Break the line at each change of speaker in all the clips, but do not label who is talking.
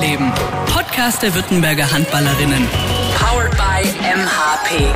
Innenleben. Podcast der Württemberger Handballerinnen. Powered by MHP.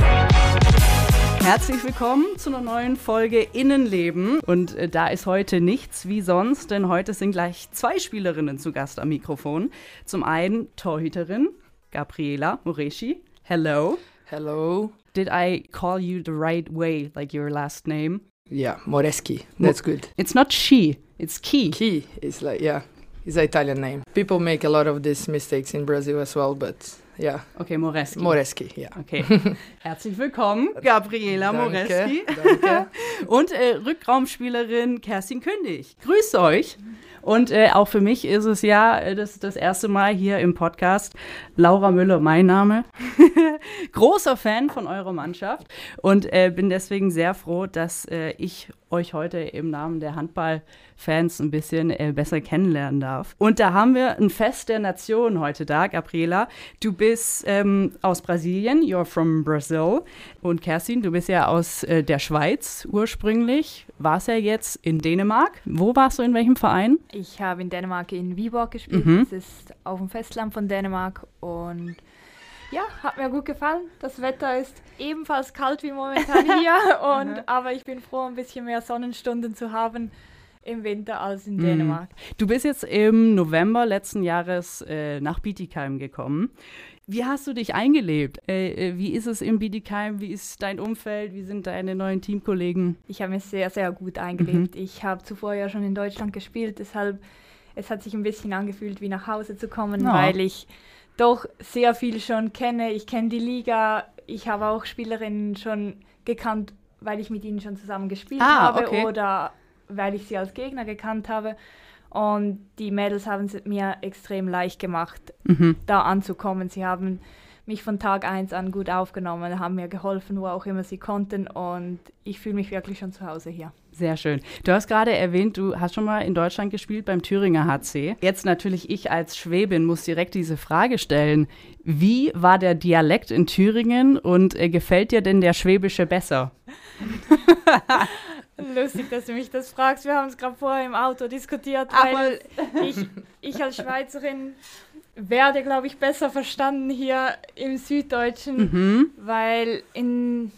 Herzlich willkommen zu einer neuen Folge Innenleben. Und äh, da ist heute nichts wie sonst, denn heute sind gleich zwei Spielerinnen zu Gast am Mikrofon. Zum einen Torhüterin Gabriela Moreschi. Hello.
Hello.
Did I call you the right way, like your last name?
Yeah, Moreschi. That's good.
It's not she, it's Key.
Key is like, yeah, it's an Italian name. People make a lot of these mistakes in Brazil as well, but yeah.
Okay, Moreschi.
Moreschi, yeah.
Okay. Herzlich willkommen, Gabriela
Danke,
Moreschi.
danke.
Und äh, Rückraumspielerin Kerstin Kündig. Grüß euch. Und äh, auch für mich ist es ja äh, das, das erste Mal hier im Podcast. Laura Müller, mein Name. Großer Fan von eurer Mannschaft und äh, bin deswegen sehr froh, dass äh, ich euch heute im Namen der Handballfans ein bisschen äh, besser kennenlernen darf. Und da haben wir ein Fest der Nation heute da, Gabriela. Du bist ähm, aus Brasilien, you're from Brazil. Und Kerstin, du bist ja aus äh, der Schweiz ursprünglich. Warst ja jetzt in Dänemark. Wo warst du, in welchem Verein?
Ich habe in Dänemark in Viborg gespielt.
Mhm.
Das ist auf dem Festland von Dänemark und ja, hat mir gut gefallen. Das Wetter ist ebenfalls kalt wie momentan hier und aber ich bin froh, ein bisschen mehr Sonnenstunden zu haben im Winter als in Dänemark.
Du bist jetzt im November letzten Jahres äh, nach Bietigheim gekommen. Wie hast du dich eingelebt? Äh, äh, wie ist es in Bietigheim? Wie ist dein Umfeld? Wie sind deine neuen Teamkollegen?
Ich habe mich sehr, sehr gut eingelebt. Ich habe zuvor ja schon in Deutschland gespielt, deshalb es hat sich ein bisschen angefühlt, wie nach Hause zu kommen,
Ja.
weil ich doch sehr viel schon kenne. Ich kenne die Liga. Ich habe auch Spielerinnen schon gekannt, weil ich mit ihnen schon zusammen gespielt
Ah,
habe
okay.
oder weil ich sie als Gegner gekannt habe. Und die Mädels haben es mir extrem leicht gemacht,
Mhm.
da anzukommen. Sie haben mich von Tag eins an gut aufgenommen, haben mir geholfen, wo auch immer sie konnten. Und ich fühle mich wirklich schon zu Hause hier.
Sehr schön. Du hast gerade erwähnt, du hast schon mal in Deutschland gespielt beim Thüringer HC. Jetzt natürlich ich als Schwäbin muss direkt diese Frage stellen. Wie war der Dialekt in Thüringen und äh, gefällt dir denn der Schwäbische besser?
Lustig, dass du mich das fragst. Wir haben es gerade vorher im Auto diskutiert, weil ich, ich als Schweizerin werde, glaube ich, besser verstanden hier im Süddeutschen,
Mhm.
weil in,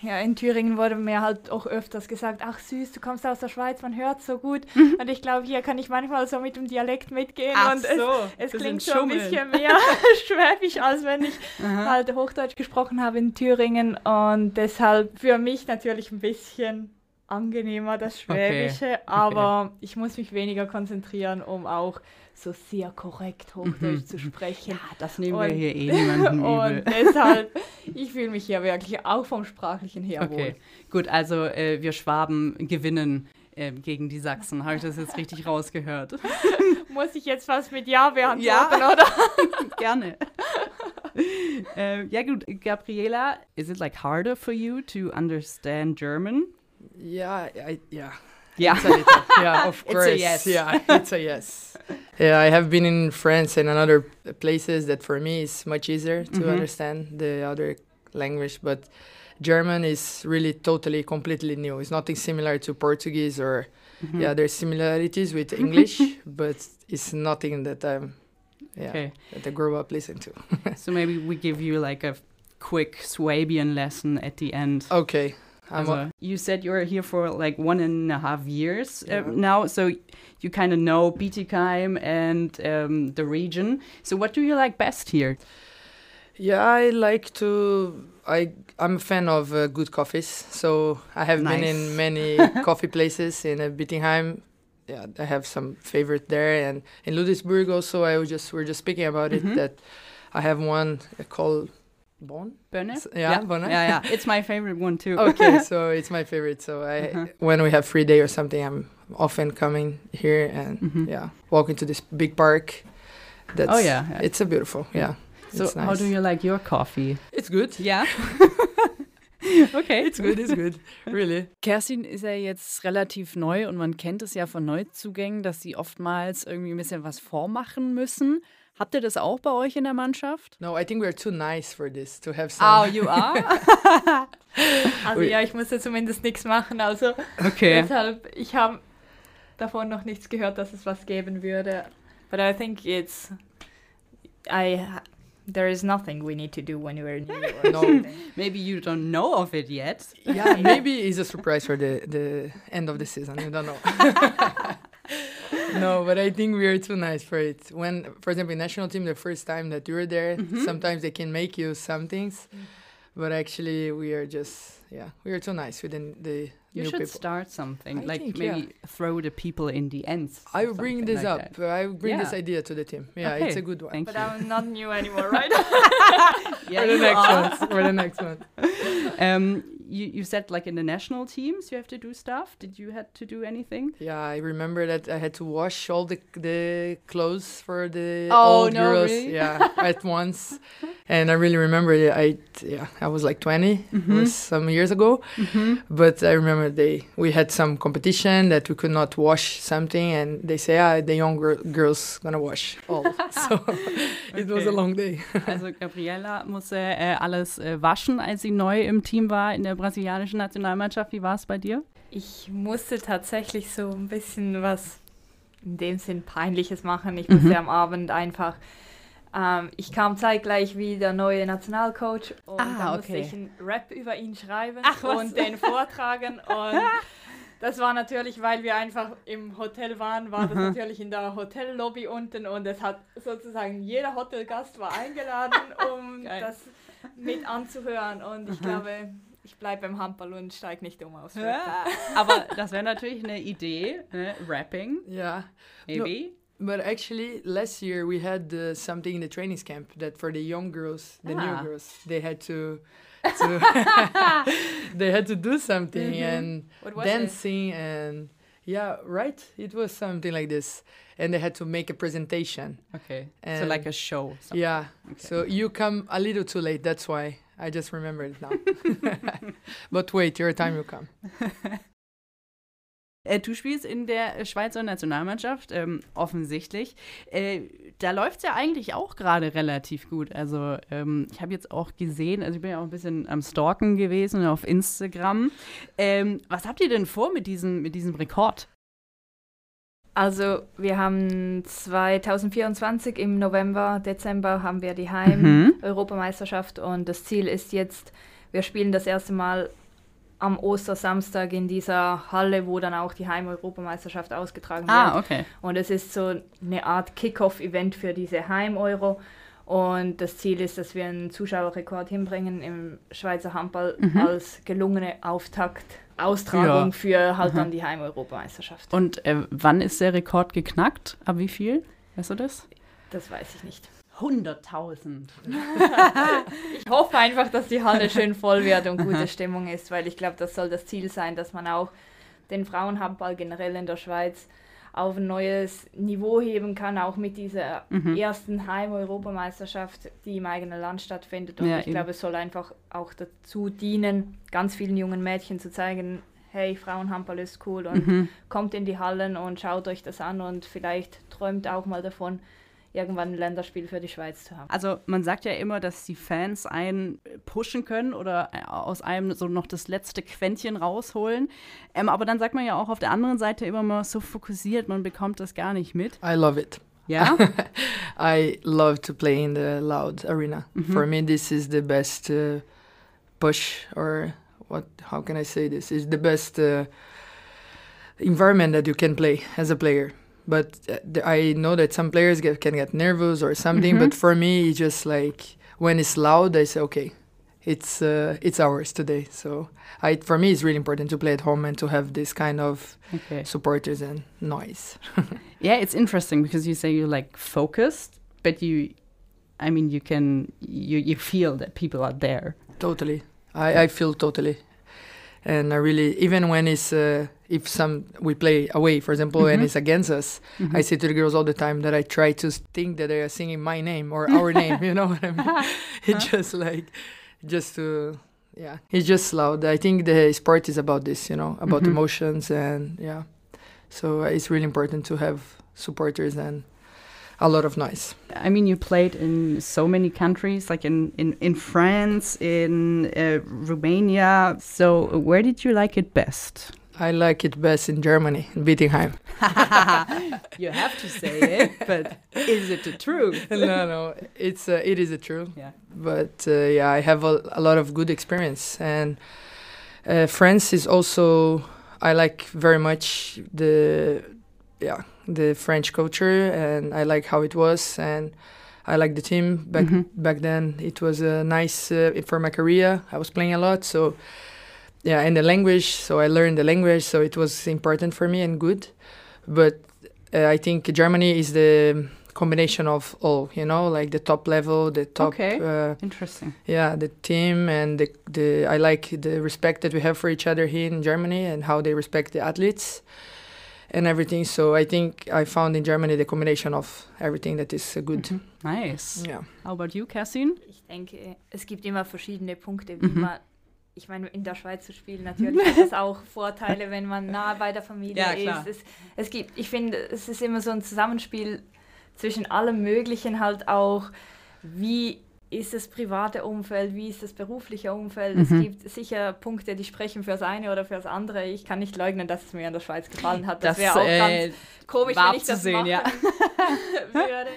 ja, in Thüringen wurde mir halt auch öfters gesagt, ach süß, du kommst aus der Schweiz, man hört so gut. Und ich glaube, hier kann ich manchmal so mit dem Dialekt mitgehen
Ach
und
so,
es, es klingt schon ein bisschen mehr schwäbisch, als wenn ich halt Hochdeutsch gesprochen habe in Thüringen. Und deshalb für mich natürlich ein bisschen angenehmer das
Okay,
Schwäbische, aber ich muss mich weniger konzentrieren, um auch so sehr korrekt Hochdeutsch zu sprechen.
Mhm. Ja, das nehmen wir
Und-
hier eh niemandem übel.
Und deshalb, ich fühle mich hier wirklich auch vom Sprachlichen her
Okay, gut, also äh, wir Schwaben gewinnen äh, gegen die Sachsen. Habe ich das jetzt richtig rausgehört?
wohl. Muss ich jetzt was mit Ja beantworten,
Ja.
oder?
Gerne. äh, ja gut, Gabriela, is it like harder for you to understand German?
Yeah, I, yeah.
Ja.
It's a little, yeah, of
It's a
course.
yes.
Yeah, it's a yes. Yeah, I have been in France and in other places that for me is much easier to
Mhm.
understand the other language, but German is really totally completely new. It's nothing similar to Portuguese or
Mhm.
yeah, there's similarities with English, but it's nothing that I'm yeah
Okay,
that I grew up listening to.
so maybe we give you like a quick Swabian lesson at the end.
Okay. I'm
Also, you said you were here for like one and a half years uh, now, so you kind of know Bietigheim and um, the region. So, what do you like best here?
Yeah, I like to. I I'm a fan of uh, good coffees, so I have been in many coffee places in uh, Bittingheim. Yeah, I have some favorite there, and in Ludwigsburg also. I was just we're just speaking about
Mhm.
it that I have one uh, called Bon.
Bönne?
S- yeah, Bonne.
Yeah, yeah. It's my favorite one too.
okay, so it's my favorite. So I
Uh-huh.
when we have free day or something, I'm often coming here and
Mhm.
yeah, walking to this big park. That's
Oh, yeah, yeah.
it's a beautiful yeah.
So,
it's
how
nice.
do you like your coffee?
It's good.
Yeah. okay.
It's good. It's good. Really.
Kerstin ist ja jetzt relativ neu und man kennt es ja von Neuzugängen, dass sie oftmals irgendwie ein bisschen was vormachen müssen. Habt ihr das auch bei euch in der Mannschaft?
No, I think we're too nice for this to have some.
Oh, you are?
Also ja, ich musste zumindest nichts machen. Also
Okay.
deshalb, ich habe davon noch nichts gehört, dass es was geben würde. But I think it's I there is nothing we need to do when we're new.
No.
Maybe you don't know of it yet.
yeah, maybe it's a surprise for the the end of the season. You don't know. no, but I think we are too nice for it. When, for example, in national team, the first time that you're there, sometimes they can make you some things, but actually we are just yeah, we are too nice within the
You
new
should
people.
start something,
I
like
think,
maybe
yeah.
throw the people in the ends.
I will bring this
like
up.
that.
I will bring this idea to the team. Yeah,
Okay,
it's a good one.
Thank
But
you.
I'm not new anymore, right?
yeah,
for the
you
next
are.
one. For the next one.
Um, you, you said like in the national teams you have to do stuff. Did you had to do anything?
Yeah, I remember that I had to wash all the the clothes for the
Oh,
old
no,
girls.
really?
Yeah, at once, and I really remember. I yeah, I was like 20.
Mm-hmm.
was some years ago, but I remember they we had some competition that we could not wash something, and they say ah the young gir- girls gonna wash all. so it was a long day.
Also Gabriella musste äh, alles äh, waschen, als sie neu im Team war in der brasilianischen Nationalmannschaft. Wie war es bei dir?
Ich musste tatsächlich so ein bisschen was in dem Sinn Peinliches machen. Ich musste
Mhm.
am Abend einfach. Ähm, ich kam zeitgleich wie der neue Nationalcoach und
Ah,
dann musste
okay.
ich einen Rap über ihn schreiben
Ach,
und den vortragen. Und das war natürlich, weil wir einfach im Hotel waren, war das natürlich in der Hotellobby unten und es hat sozusagen jeder Hotelgast war eingeladen, um das mit anzuhören. Und ich glaube, ich bleibe beim Handball und steige nicht um aus.
Aber das wäre natürlich eine Idee. Ne? Rapping,
yeah.
maybe.
But actually, last year we had uh, something in the trainings camp that for the young girls, the
Ah.
new girls, they had to, to they had to do something and
What was it?
dancing and yeah, right. It was something like this, and they had to make a presentation.
Okay. so like a show. something.
Yeah.
Okay.
So you come a little too late. That's why I just remember it now. but wait, your time will come.
Äh, du spielst in der Schweizer Nationalmannschaft, ähm, offensichtlich. Äh, da läuft es ja eigentlich auch gerade relativ gut. Also ähm, ich habe jetzt auch gesehen, also ich bin ja auch ein bisschen am Stalken gewesen auf Instagram. Ähm, was habt ihr denn vor mit diesem, mit diesem Rekord?
Also wir haben 2024 im November, Dezember haben wir die
Mhm.
Heim-Europameisterschaft und das Ziel ist jetzt, wir spielen das erste Mal am Ostersamstag in dieser Halle, wo dann auch die Heim-Europameisterschaft ausgetragen wird.
Ah, okay.
Und es ist so eine Art Kick-Off-Event für diese Heim-Euro. Und das Ziel ist, dass wir einen Zuschauerrekord hinbringen im Schweizer Handball als gelungene Auftakt-Austragung
Ja.
für halt dann die Heim-Europameisterschaft.
Und äh, wann ist der Rekord geknackt? Ab wie viel? Weißt du das?
Das weiß ich nicht.
100.000.
Ich hoffe einfach, dass die Halle schön voll wird und gute Stimmung ist, weil ich glaube, das soll das Ziel sein, dass man auch den Frauenhandball generell in der Schweiz auf ein neues Niveau heben kann, auch mit dieser
Mhm.
ersten Heim-Europameisterschaft, die im eigenen Land stattfindet. Und
Ja,
ich
eben.
glaube, es soll einfach auch dazu dienen, ganz vielen jungen Mädchen zu zeigen, hey, Frauenhandball ist cool und
Mhm.
kommt in die Hallen und schaut euch das an und vielleicht träumt auch mal davon, irgendwann ein Länderspiel für die Schweiz zu haben.
Also man sagt ja immer, dass die Fans einen pushen können oder äh, aus einem so noch das letzte Quäntchen rausholen. Ähm, aber dann sagt man ja auch auf der anderen Seite immer mal so fokussiert, man bekommt das gar nicht mit.
I love it.
Ja?
I love to play in the loud arena. For me, this is the best uh, push, or what? How can I say this? Is the best uh, environment that you can play as a player. But uh, I know that some players get, can get nervous or something. But for me, it's just like when it's loud, I say, okay, it's uh, it's ours today. So I, for me, it's really important to play at home and to have this kind of
Okay.
supporters and noise.
Yeah, it's interesting because you say you're like focused, but you, I mean, you can, you, you feel that people are there.
Totally. I, I feel totally. And I really, even when it's, uh, if some, we play away, for example, and it's against us, I say to the girls all the time that I try to think that they are singing my name or our name, you know what I mean? It's just like, just to, yeah, it's just loud. I think the sport is about this, you know, about emotions and, yeah. So uh, it's really important to have supporters and a lot of noise.
I mean, you played in so many countries, like in, in, in France, in uh, Romania. So, where did you like it best?
I like it best in Germany, in Wittenheim.
you have to say it, but is it the truth?
no, no, it's uh, it is a true.
Yeah.
But uh, yeah, I have a, a lot of good experience, and uh, France is also I like very much the yeah the French culture, and I like how it was, and I like the team back
Mhm.
back then. It was a nice uh, for my career. I was playing a lot, so yeah, and the language. So I learned the language, so it was important for me and good. But uh, I think Germany is the combination of all. You know, like the top level, the top.
Okay.
Uh,
Interesting.
yeah, the team and the the I like the respect that we have for each other here in Germany and how they respect the athletes and everything. So I think I found in Germany the combination of everything that is uh, good.
Mhm. Nice.
Yeah.
How about you, Cassin?
Ich denke, es gibt immer verschiedene Punkte, wie
Mhm.
man. Ich meine, in der Schweiz zu spielen, natürlich hat das auch Vorteile, wenn man nah bei der Familie
Ja,
ist. Es, es gibt, ich finde, es ist immer so ein Zusammenspiel zwischen allem Möglichen, halt auch, wie ist das private Umfeld, wie ist das berufliche Umfeld. Es
Mhm.
gibt sicher Punkte, die sprechen fürs eine oder fürs andere. Ich kann nicht leugnen, dass es mir in der Schweiz gefallen hat. Das,
Das,
wäre auch
äh,
ganz komisch,
war
wenn ich das
abzusehen,
machen
ja.
würde.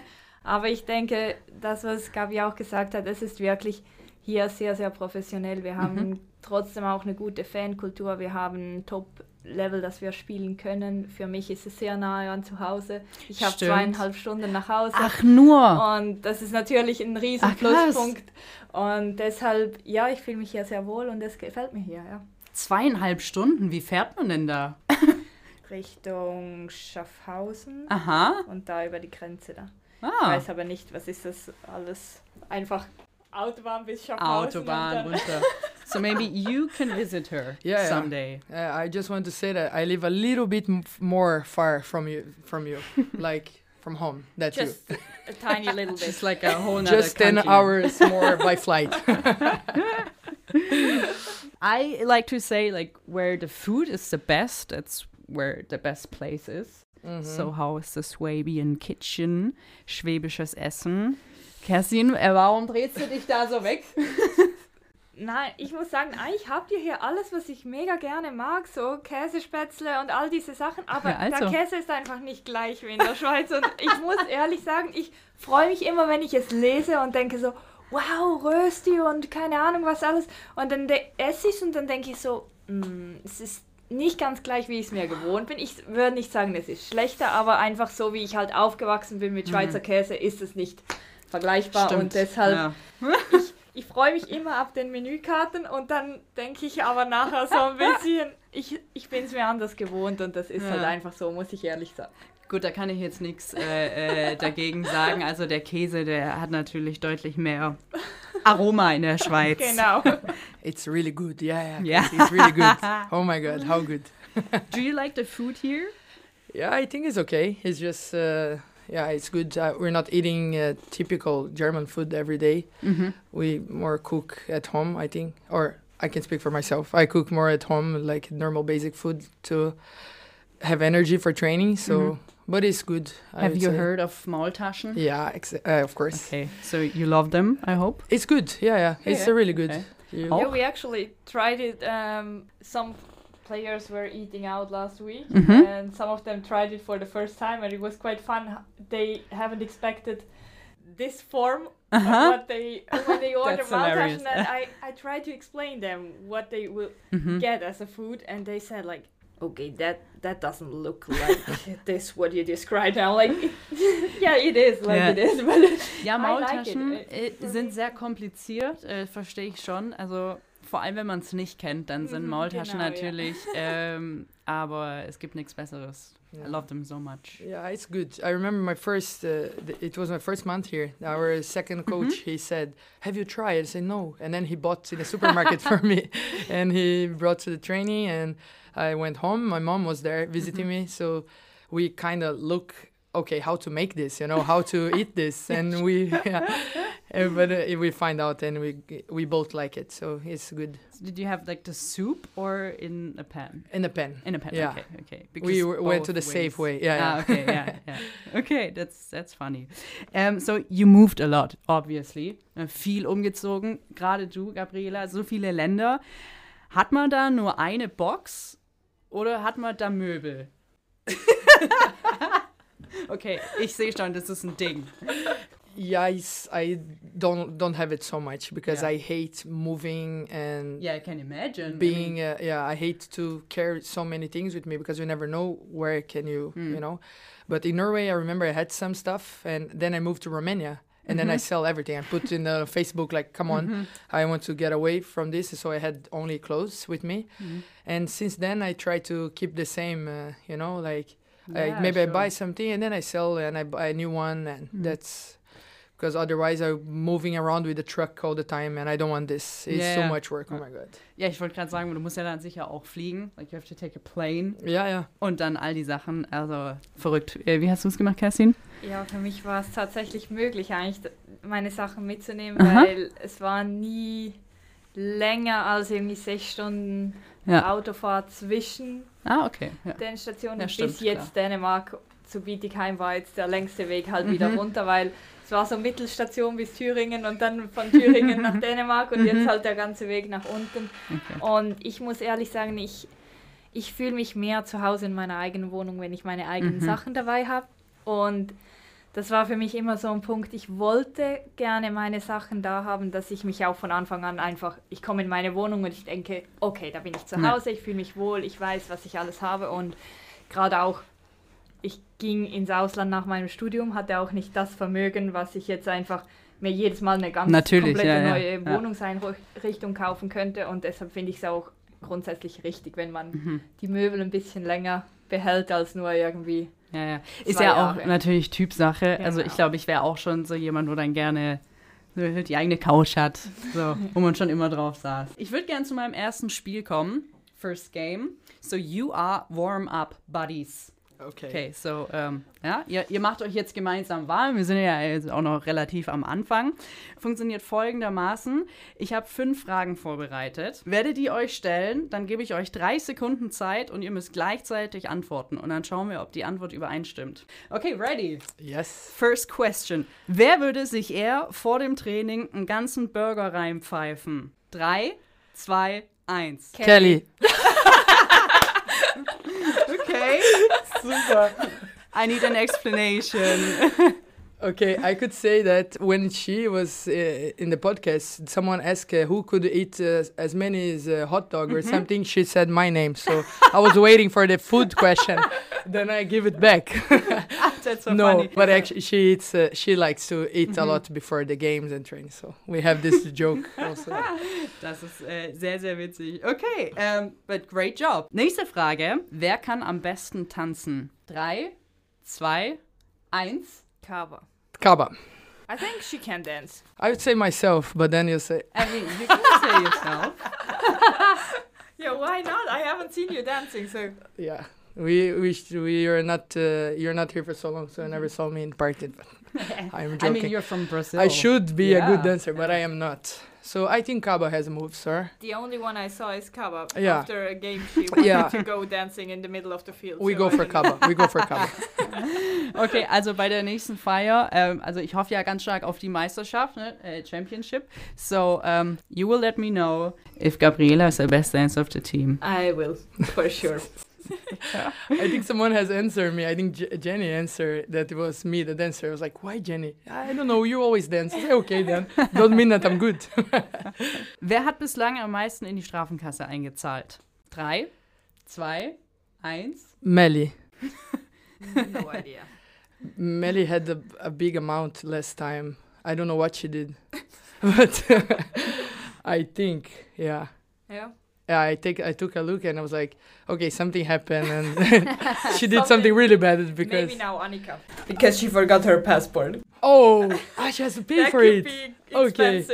Aber ich denke, das, was Gabi auch gesagt hat, es ist wirklich hier sehr, sehr professionell. Wir haben
Mhm.
Trotzdem auch eine gute Fankultur. Wir haben ein Top-Level, das wir spielen können. Für mich ist es sehr nahe an zu Hause. Ich habe zweieinhalb Stunden nach Hause.
Ach, nur.
Und das ist natürlich ein riesen
Ach.
Pluspunkt. Und deshalb, ja, ich fühle mich hier sehr wohl und es gefällt mir hier, ja.
Zweieinhalb Stunden. Wie fährt man denn da?
Richtung Schaffhausen
Aha.
und da über die Grenze da. Ich
Ah.
weiß aber nicht, was ist das alles? Einfach Autobahn bis Schaffhausen.
Autobahn
und
runter. So maybe you can visit her
Yeah, yeah.
someday.
Uh, I just want to say that I live a little bit m- more far from you, from you, like from home. That's
Just a tiny little bit.
Just like a whole nother
Just ten
country.
hours more by flight.
I like to say like where the food is the best, that's where the best place is.
Mhm.
So how is the Swabian Kitchen? Schwäbisches Essen. Kerstin, äh, warum drehst du dich da so weg?
Nein, ich muss sagen, eigentlich habt ihr hier alles, was ich mega gerne mag, so Käsespätzle und all diese Sachen, aber
Ja, also.
der Käse ist einfach nicht gleich wie in der Schweiz und ich muss ehrlich sagen, ich freue mich immer, wenn ich es lese und denke so, wow, Rösti und keine Ahnung was alles und dann esse ich es und dann denke ich so, "Mm, es ist nicht ganz gleich, wie ich es mir gewohnt bin. Ich würde nicht sagen, es ist schlechter, aber einfach so, wie ich halt aufgewachsen bin mit Schweizer Käse, ist es nicht vergleichbar und deshalb
Ja.
ich, ich freue mich immer ab den Menükarten und dann denke ich aber nachher so ein bisschen, ich, ich bin es mir anders gewohnt und das ist
Ja.
halt einfach so, muss ich ehrlich sagen.
Gut, da kann ich jetzt nichts äh, äh, dagegen sagen. Also der Käse, der hat natürlich deutlich mehr Aroma in der Schweiz.
Genau.
It's really good. Yeah, yeah.
Yeah.
It's really good. Oh my god, how good.
Do you like the food here?
Yeah, I think it's okay. It's just, uh, yeah, it's good. Uh, we're not eating uh, typical German food every day.
Mhm.
We more cook at home, I think. Or I can speak for myself. I cook more at home, like normal basic food to have energy for training. So,
Mhm.
but it's good. I
Have you
say.
heard of Maultaschen?
Yeah, ex- uh, of course.
Okay, so you love them, I hope.
It's good. Yeah, yeah. It's
Yeah.
really good.
Okay.
You-
Oh.
Yeah, we actually tried it. Um, some players were eating out last week,
Mhm.
and some of them tried it for the first time, and it was quite fun. They haven't expected this form of
Uh-huh.
what they when they order. Maltaschen, and I I tried to explain them what they will
Mhm.
get as a food, and they said like, okay, that that doesn't look like this what you described. now. Like, yeah, it is like
Ja.
it is, but
Ja,
I like
Maultaschen
it.
äh, sind sehr kompliziert, äh, verstehe ich schon. Also vor allem, wenn man es nicht kennt, dann sind
Mhm,
Maultaschen
genau,
natürlich, ähm, aber es gibt nichts Besseres.
Yeah.
I love them so much.
Yeah, it's good. I remember my first. Uh, it was my first month here. Our second coach, he said, "Have you tried?" I said, "No." And then he bought in the supermarket for me, and he brought to the training. And I went home. My mom was there visiting me, so we kind of look. Okay, how to make this? You know, how to eat this? And we, yeah. But uh, we find out, and we we both like it, so it's good
So did you have like the soup or in a pan?
in the pen.
In a pan.
Yeah.
Okay, okay.
We
Because
w- went to the safe way. Yeah,
Ah,
yeah.
okay, yeah, yeah. Okay, that's that's funny. Um, so you moved a lot, obviously. Äh, Viel umgezogen. Gerade du, Gabriela, so viele Länder. Hat man da nur eine Box oder hat man da Möbel? Okay, ich sehe schon, das ist ein Ding.
Yeah, I don't don't have it so much because
Yeah.
I hate moving and
Yeah, I can imagine. I
being
mean,
uh, yeah i hate to carry so many things with me because you never know where can you
Mm.
you know but in norway i remember i had some stuff and then i moved to romania and then i
Mhm.
sell everything i put in the facebook like come on
mhm,
i want to get away from this so i had only clothes with me
mhm.
and since then i try to keep the same uh, you know like I,
Yeah,
maybe
sure.
i buy something and then i sell and i buy a new one and
Mm.
that's because otherwise i'm moving around with the truck all the time and i don't want this it's
Yeah,
so
yeah.
much work oh my god
Ja, ich wollte gerade sagen, du musst ja dann sicher auch fliegen. Like, you have to take a plane.
yeah yeah
Und dann all die Sachen. Also, verrückt. Äh, Wie hast du es gemacht, Kerstin?
Ja, für mich war es tatsächlich möglich, eigentlich meine Sachen mitzunehmen,
Aha.
weil es war nie länger als irgendwie sechs Stunden
Ja.
Autofahrt zwischen
Ah, okay. Ja.
den Stationen
Ja,
bis
stimmt,
jetzt Dänemark zu Bietigheim war jetzt der längste Weg halt wieder
Mhm.
runter, weil es war so Mittelstation bis Thüringen und dann von Thüringen nach Dänemark und
Mhm.
jetzt halt der ganze Weg nach unten.
Okay.
Und ich muss ehrlich sagen, ich, ich fühle mich mehr zu Hause in meiner eigenen Wohnung, wenn ich meine eigenen
Mhm.
Sachen dabei habe. Und das war für mich immer so ein Punkt. Ich wollte gerne meine Sachen da haben, dass ich mich auch von Anfang an einfach, ich komme in meine Wohnung und ich denke, okay, da bin ich zu. Hause, ich fühle mich wohl, ich weiß, was ich alles habe. Und gerade auch, ich ging ins Ausland nach meinem Studium, hatte auch nicht das Vermögen, was ich jetzt einfach mir jedes Mal eine ganz
Natürlich,
komplette
ja,
neue
ja.
Wohnungseinrichtung kaufen könnte. Und deshalb finde ich es auch grundsätzlich richtig, wenn man
Mhm.
die Möbel ein bisschen länger behält als nur irgendwie.
Ja, ja. Ist ja auch
Jahre.
natürlich Typsache. Also ich
Genau.
glaube, ich wäre auch schon so jemand, wo dann gerne die eigene Couch hat, so, wo man schon immer drauf saß. Ich würde gerne zu meinem ersten Spiel kommen. First Game. So you are warm-up buddies. Okay, so, ähm, ja, ihr, ihr macht euch jetzt gemeinsam warm. Wir sind ja jetzt auch noch relativ am Anfang. Funktioniert folgendermaßen. Ich habe fünf Fragen vorbereitet. Werde die euch stellen, dann gebe ich euch drei Sekunden Zeit und ihr müsst gleichzeitig antworten. Und dann schauen wir, ob die Antwort übereinstimmt. Okay, ready.
Yes.
First question. Wer würde sich eher vor dem Training einen ganzen Burger reinpfeifen? Drei, zwei, eins.
Kelly.
Okay. Super. I need an explanation.
Okay, I could say that when she was uh, in the podcast, someone asked uh, who could eat uh, as many as a hot dog or something. She said my name, so I was waiting for the food question. then I give it back.
That's so
no,
funny.
but actually, she eats. Uh, she likes to eat a lot before the games and training. So we have this joke also.
Das ist äh, sehr, sehr witzig. Okay, ähm, but great job. Nächste Frage. Wer kann am besten tanzen? Drei, zwei, eins.
Kava.
Kaba.
I think she can dance.
I would say myself, but then you say
I mean, you can say yourself.
Yeah, why not? I haven't seen you dancing, so.
yeah. We we sh- we are not uh, you're not here for so long, so you never saw me in party. I'm joking.
I mean, you're from Brazil.
I should be a good dancer, but I am not. So I think Kaba has moved, sir.
The only one I saw is Kaba.
Yeah.
After a game, she wanted
Yeah.
to go dancing in the middle of the field.
We
so
go
I
for Kaba. We go for Kaba.
Okay, also bei der nächsten Feier, ähm, also ich hoffe ja ganz stark auf die Meisterschaft, ne? äh, Championship. So, um, you will let me know if Gabriela is the best dancer of the team.
I will, for sure.
I think someone has answered me. I think J- Jenny answered that it was me, the dancer. I was like, why Jenny? I don't know. You always dance. I say, okay then. Don't mean that I'm good.
Wer hat bislang am meisten in die Strafenkasse eingezahlt? Drei, zwei, eins.
Melly.
no idea.
Melly had a, a big amount last time. I don't know what she did, but I think, yeah.
Yeah.
Yeah, I take I took a look and I was like, okay, something happened, and she did something really bad because
Maybe now Annika. Because she forgot her passport.
oh, ah, she has to pay
that
for
could
it.
be
Okay.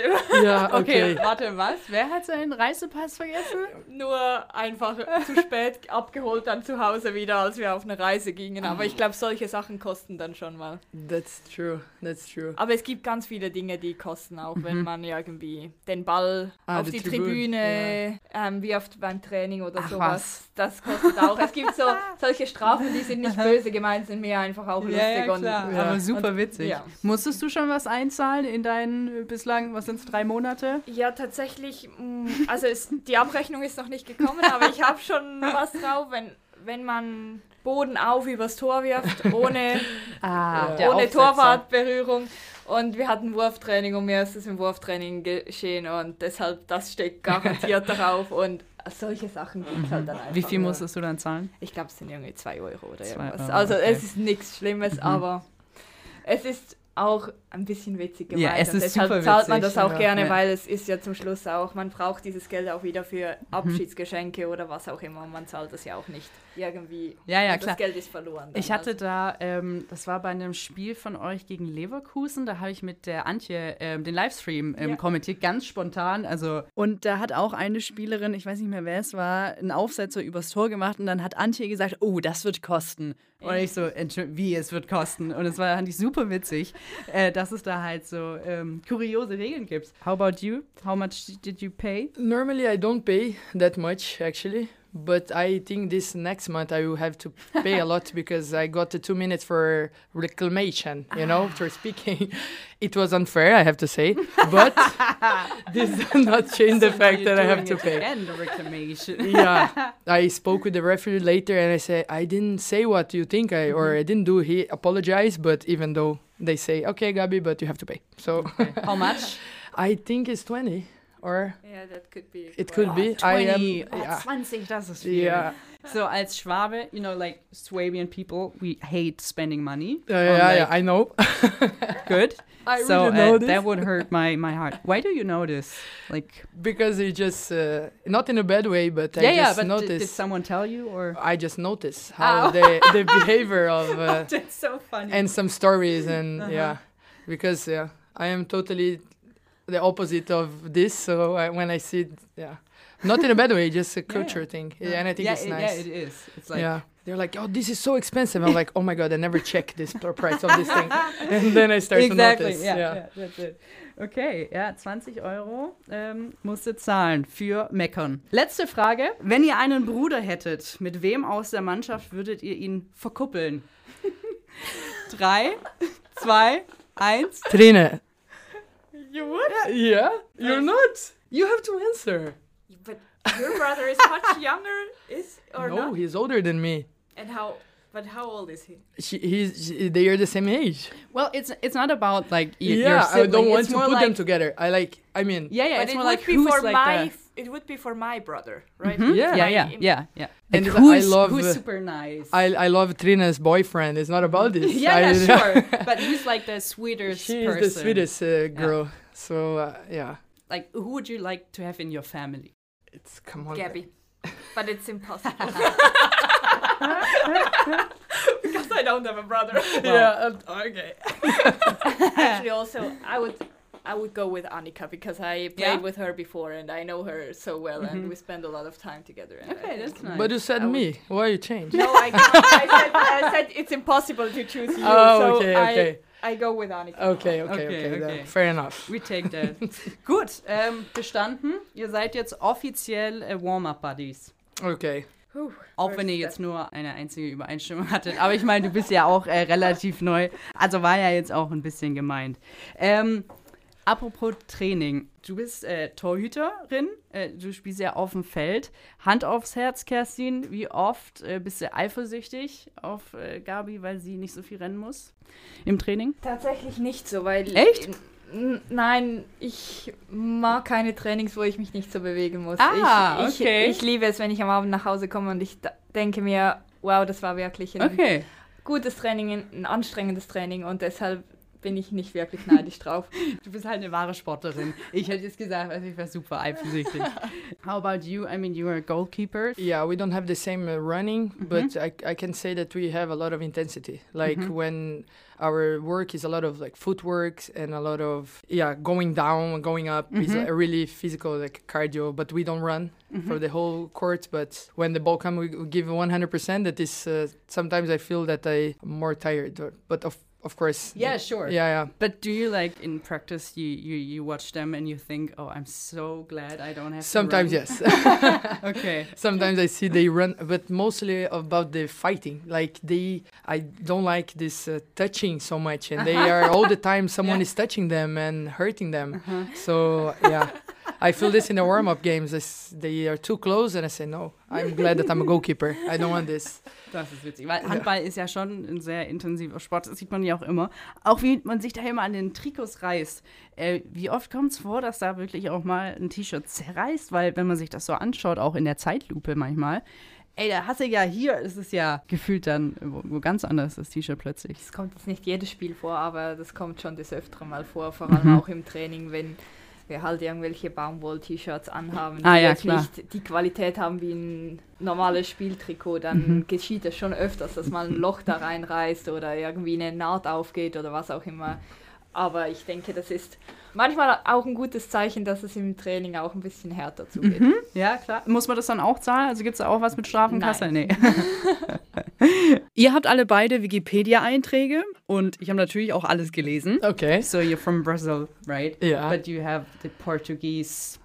Yeah,
Okay,
okay.
warte, was? Wer hat seinen Reisepass vergessen?
Nur einfach zu spät abgeholt dann zu Hause wieder, als wir auf eine Reise gingen. Aber ich glaube, solche Sachen kosten dann schon mal.
That's true. That's true.
Aber es gibt ganz viele Dinge, die kosten, auch wenn
Mhm.
man irgendwie den Ball
Ah,
auf
die
die
Tribüne,
Tribüne ähm, wirft beim Training oder
Ach,
sowas. Das kostet auch. Es gibt so solche Strafen, die sind nicht böse gemeint, sind mir einfach auch lustig. und,
Ja.
Aber super
Und-
witzig.
ja.
Musstest du schon was einzahlen in deinen bislang, was sind es, drei Monate?
Ja, tatsächlich, mh, also es, die Abrechnung ist noch nicht gekommen, aber ich habe schon was drauf, wenn, wenn man Boden auf übers Tor wirft, ohne,
Ah, der
ohne. Torwartberührung. Und wir hatten Wurftraining und mir ist es im Wurftraining geschehen und deshalb, das steht garantiert darauf und solche Sachen gibt es halt dann einfach.
Wie viel musstest du dann zahlen?
Ich glaube, es sind irgendwie 2 Euro oder
Zwei
irgendwas.
Euro,
also
okay.
es ist nichts Schlimmes, aber es ist auch ein bisschen witzig gemeint.
Ja, es
und
ist
deshalb
super
zahlt man das auch
ja.
gerne,
Ja.
weil es ist ja zum Schluss auch, man braucht dieses Geld auch wieder für
Mhm.
Abschiedsgeschenke oder was auch immer. Man zahlt das ja auch nicht irgendwie.
Ja, ja, klar.
Das Geld ist verloren. dann.
Ich hatte
Also,
da, ähm, das war bei einem Spiel von euch gegen Leverkusen, da habe ich mit der Antje ähm, den Livestream ähm,
Ja.
kommentiert, ganz spontan. Also und da hat auch eine Spielerin, ich weiß nicht mehr wer es war, einen Aufsetzer übers Tor gemacht und dann hat Antje gesagt, oh, das wird kosten. Und ich so, "Entschuldigung, wie es wird kosten. Und es war fand ich super witzig, äh, dass es da halt so ähm, kuriose Regeln gibt. How about you? How much did you pay?
Normally, I don't pay that much actually, but I think this next month I will have to pay a lot because I got the two minutes for reclamation. You know, ah. for speaking, it was unfair, I have to say, but this does not change the fact that I have to pay.
And the reclamation.
yeah, I spoke with the referee later, and I said I didn't say what you think I or mm-hmm. I didn't do. He apologized, but even though they say okay, Gabi, but you have to pay. So
How much?
I think it's twenty, or
yeah, that could be.
it
quite-
could be. I am.
20. Oh,
yeah.
20, das ist viel.
Yeah.
So as Schwabe, you know, like Swabian people, we hate spending money.
Yeah, yeah,
like,
yeah, I know.
Good.
I
so
really know
uh,
this.
that would hurt my my heart. Why do you know this? Like,
because it just uh, not in a bad way, but I
yeah, yeah.
just
But did,
noticed.
did someone tell you or?
I just notice how
Oh.
the the behavior of uh,
That's so funny.
and some stories and
Uh-huh.
yeah, because yeah, I am totally the opposite of this. So I, when I see it, yeah, not in a bad way, just a culture
yeah.
thing, yeah, and I think
yeah,
it's
it,
nice.
yeah, it is. It's like
yeah, they're like, oh, this is so expensive. I'm like, oh my god, I never check this pr- price of this thing, and then I start
exactly.
to notice.
yeah,
yeah.
that's it. Okay, ja, 20 Euro ähm, musst du zahlen für Meckern. Letzte Frage. Wenn ihr einen Bruder hättet, mit wem aus der Mannschaft würdet ihr ihn verkuppeln? Drei, zwei, eins.
Trine.
You would?
Yeah, you're not. You have to answer.
But your brother is much younger, is or
no,
not?
he's older than me.
And how? But how old is he?
She, he's, she- they are the same age.
Well, it's it's not about like y- your
yeah, I don't want
it's
to put
like,
them together. I like. I mean.
Yeah, yeah.
but
it's
it
more
would
like
be
who's
for
like
my. f- It would be for my brother, right?
Mhm.
Yeah.
yeah,
My
yeah, yeah, yeah.
And
Like
I
who's,
love,
who's super nice.
I, I love Trina's boyfriend. It's not about this.
yeah,
I,
yeah, sure. but who's like the sweetest
She's
person?
the sweetest uh, girl. So uh, yeah,
Like, who would you like to have in your family?
it's come on.
Gabby. But it's impossible. because I don't have a brother.
Yeah. uh, okay.
Actually, also, I would. I would go with Annika because I played
Yeah?
with her before and I know her so well and we spend a lot of time together. And
Okay,
think-
that's nice.
But you said
I would-
me. Why you changed?
No, I can't. I said, I said it's impossible to choose you.
Oh,
so
okay, okay.
I go with Annika.
Okay, okay,
Okay,
okay. then
okay.
Fair enough.
We take that. Gut, ähm, bestanden. Ihr seid jetzt offiziell äh, Warm-Up-Buddies.
Okay.
Whew,
Auch wenn ihr jetzt nur eine einzige Übereinstimmung hattet. Aber ich meine, du bist ja auch äh, relativ neu. Also war ja jetzt auch ein bisschen gemeint. Ähm, apropos Training. Du bist äh, Torhüterin. Äh, du spielst ja auf dem Feld. Hand aufs Herz, Kerstin. Wie oft äh, bist du eifersüchtig auf äh, Gabi, weil sie nicht so viel rennen muss im Training?
Tatsächlich nicht so, weil.
Echt?
Nein, ich mag keine Trainings, wo ich mich nicht so bewegen muss.
Ah,
ich, ich,
okay.
ich liebe es, wenn ich am Abend nach Hause komme und ich denke mir, wow, das war wirklich ein
Okay.
gutes Training, ein anstrengendes Training und deshalb bin ich nicht wirklich neidisch drauf.
Du bist halt eine wahre Sportlerin. Ich hätte jetzt gesagt, also ich wäre super eifersüchtig. How about you? I mean, you are a goalkeeper.
Yeah, we don't have the same uh, running, but I, I can say that we have a lot of intensity. Like when our work is a lot of like footwork and a lot of yeah going down, going up is a really physical like cardio. But we don't run for the whole court. But when the ball comes, we, give 100%. That is uh, sometimes I feel that I'm more tired. But, but of of course.
Yeah, sure.
Yeah, yeah.
But do you like in practice you you, you watch them and you think, oh, I'm so glad I don't have
Sometimes yes.
Okay.
Sometimes I see they run, but mostly about the fighting. Like they, I don't like this uh, touching so much, and they are all the time someone
Yeah.
is touching them and hurting them.
Uh-huh.
So yeah, I feel this in the warm up games. I they are too close, and I say no. I'm glad that I'm a goalkeeper. I don't want this.
Das ist witzig, weil Handball ist ja schon ein sehr intensiver Sport, das sieht man ja auch immer. Auch wie man sich da immer an den Trikots reißt. Äh, wie oft kommt es vor, dass da wirklich auch mal ein T-Shirt zerreißt? Weil, wenn man sich das so anschaut, auch in der Zeitlupe manchmal, ey, da hast du ja hier, ist es ja gefühlt dann wo, wo ganz anders, das T-Shirt plötzlich.
Es kommt jetzt nicht jedes Spiel vor, aber das kommt schon des Öfteren mal vor, vor allem auch im Training, wenn wir halt irgendwelche Baumwoll-T-Shirts anhaben, die
Ah, ja,
jetzt
klar.
nicht die Qualität haben wie ein normales Spieltrikot, dann geschieht es schon öfters, dass mal ein Loch da reinreißt oder irgendwie eine Naht aufgeht oder was auch immer. Aber ich denke, das ist manchmal auch ein gutes Zeichen, dass es im Training auch ein bisschen härter zugeht.
Ja, klar. Muss man das dann auch zahlen? Also gibt es da auch was mit Strafenkasse?
Nein.
Nee. Ihr habt alle beide Wikipedia-Einträge und ich habe natürlich auch alles gelesen.
Okay.
So you're from Brazil, right?
Yeah.
But you have the Portuguese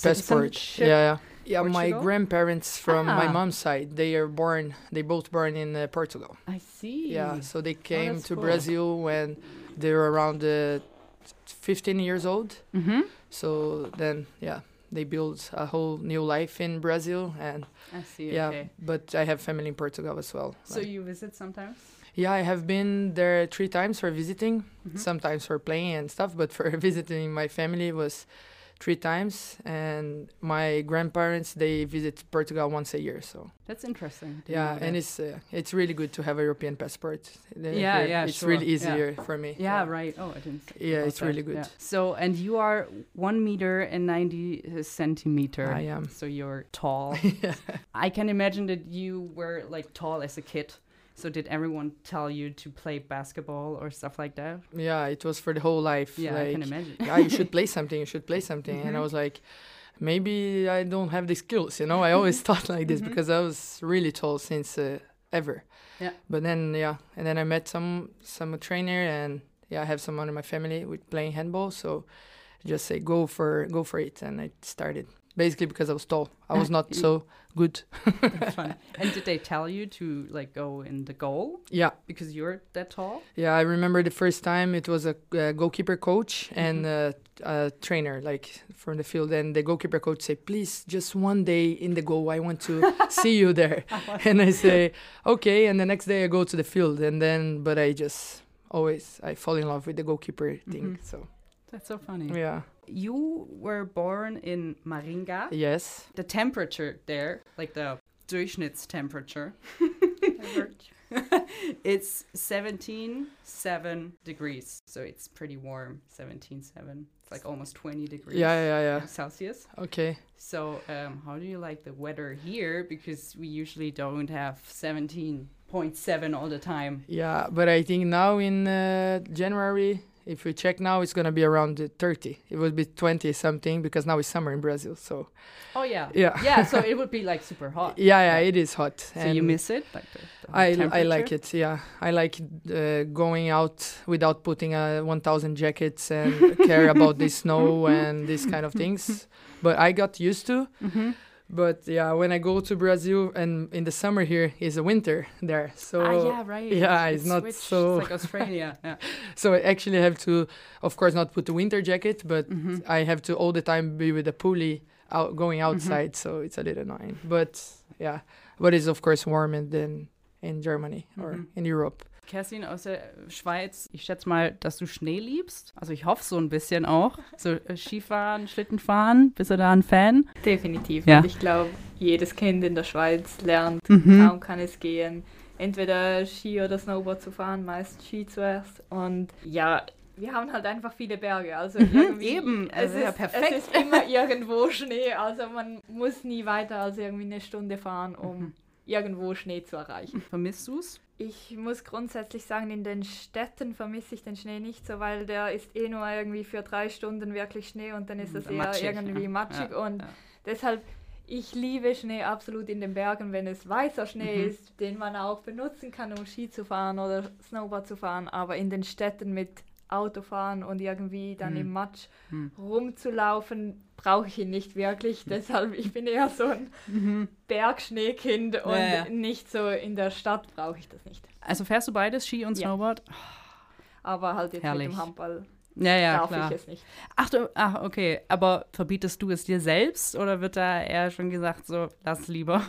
Passport. Yeah, yeah. Yeah, my
Portugal?
grandparents from my
Ah.
mom's side, they are born, they both born in uh, Portugal.
I see.
Yeah, so they came
that's
to
cool.
Brazil when they were around uh, 15 years old.
Mhm.
So then, yeah, they build a whole new life in Brazil, and
I see.
yeah,
Okay.
but I have family in Portugal as well.
So
Like-
you visit sometimes?
yeah, I have been there three times for visiting,
Mhm.
sometimes for playing and stuff, but for visiting my family was three times, and my grandparents they visit Portugal once a year. So
That's interesting.
Yeah, and
that.
it's uh, it's really good to have a European passport.
Yeah,
here.
yeah,
it's
sure,
really
yeah.
easier for me.
Yeah, right. Oh, I didn't.
Yeah, it's really
that.
good.
So, and you are one meter and ninety centimeter.
I am.
So you're tall.
yeah.
I can imagine that you were like tall as a kid. So did everyone tell you to play basketball or stuff like that?
Yeah, it was for the whole life.
Yeah,
like,
I can imagine.
yeah, you should play something. You should play something. And I
Mhm.
was like, maybe I don't have the skills. You know, I always thought like this
Mhm.
because I was really tall since uh, ever.
Yeah.
But then yeah, and then I met some some trainer and yeah, I have someone in my family with playing handball. So just say go for go for it, and I started basically because I was tall. I was not so good.
That's funny. And did they tell you to like go in the goal
Yeah.
because you're that tall?
Yeah, I remember the first time it was a uh, goalkeeper coach and uh, a trainer, like from the field. And the goalkeeper coach said, "Please, just one day in the goal. I want to see you there." and I say, "Okay." And the next day I go to the field, and then but I just always I fall in love with the goalkeeper thing.
Mhm.
So
That's so funny.
yeah,
You were born in Maringa.
yes,
The temperature there, like the Durchschnittstemperature, it's 17.7 degrees. So it's pretty warm. 17.7. It's like almost 20 degrees.
yeah, yeah, yeah.
Celsius.
Okay.
So, um, how do you like the weather here? Because we usually don't have 17.7 all the time.
Yeah, but I think now in uh, January, if we check now, it's gonna be around uh, 30. It will be 20 something because now it's summer in Brazil. So
Oh yeah.
Yeah.
Yeah. So it would be like super hot.
yeah, yeah, it is hot.
So you miss it, like the, the
I I like it. Yeah, I like uh, going out without putting uh, 1,000 jackets and care about the snow and these kind of things. But I got used to.
Mhm.
But yeah, when I go to Brazil and in the summer here is a winter there, so
ah, yeah, right.
yeah, it's not
switched.
so-
It's like Australia. yeah.
so I actually have to, of course, not put the winter jacket, but
Mhm.
I have to all the time be with a pulley out going
Mm-hmm.
outside, so it's a little annoying. But yeah, but it's of course warmer than in Germany or
Mhm.
in Europe.
Kerstin aus der Schweiz, ich schätze mal, dass du Schnee liebst. Also ich hoffe so ein bisschen auch. So äh, Skifahren, Schlittenfahren, bist du da ein Fan?
Definitiv.
Ja.
Und ich glaube, jedes Kind in der Schweiz lernt,
Mhm.
kaum kann es gehen, entweder Ski oder Snowboard zu fahren, meist Ski zuerst. Und ja, wir haben halt einfach viele Berge. Also irgendwie,
eben.
es,
Also
ist,
ja, perfekt.
es ist immer irgendwo Schnee. Also man muss nie weiter als irgendwie eine Stunde fahren, um
Mhm.
irgendwo Schnee zu erreichen.
Vermisst du's?
Ich muss grundsätzlich sagen, in den Städten vermisse ich den Schnee nicht so, weil der ist eh nur irgendwie für drei Stunden wirklich Schnee und dann ist es eher
Matschig,
irgendwie
ja.
matschig
Ja,
und
ja.
deshalb ich liebe Schnee absolut in den Bergen, wenn es weißer Schnee
Mhm.
ist, den man auch benutzen kann, um Ski zu fahren oder Snowboard zu fahren, aber in den Städten mit Autofahren und irgendwie dann
Mhm.
im Matsch
Mhm.
rumzulaufen, brauche ich ihn nicht wirklich. Deshalb, ich bin eher so ein
Mhm.
Bergschneekind und
Ja,
nicht so in der Stadt brauche ich das nicht.
Also fährst du beides, Ski und
Ja.
Snowboard?
Aber halt jetzt
Herrlich.
mit dem Handball
Ja, ja,
darf
klar.
ich es nicht.
Ach, du, ach, okay. Aber verbietest du es dir selbst oder wird da eher schon gesagt, so, lass lieber?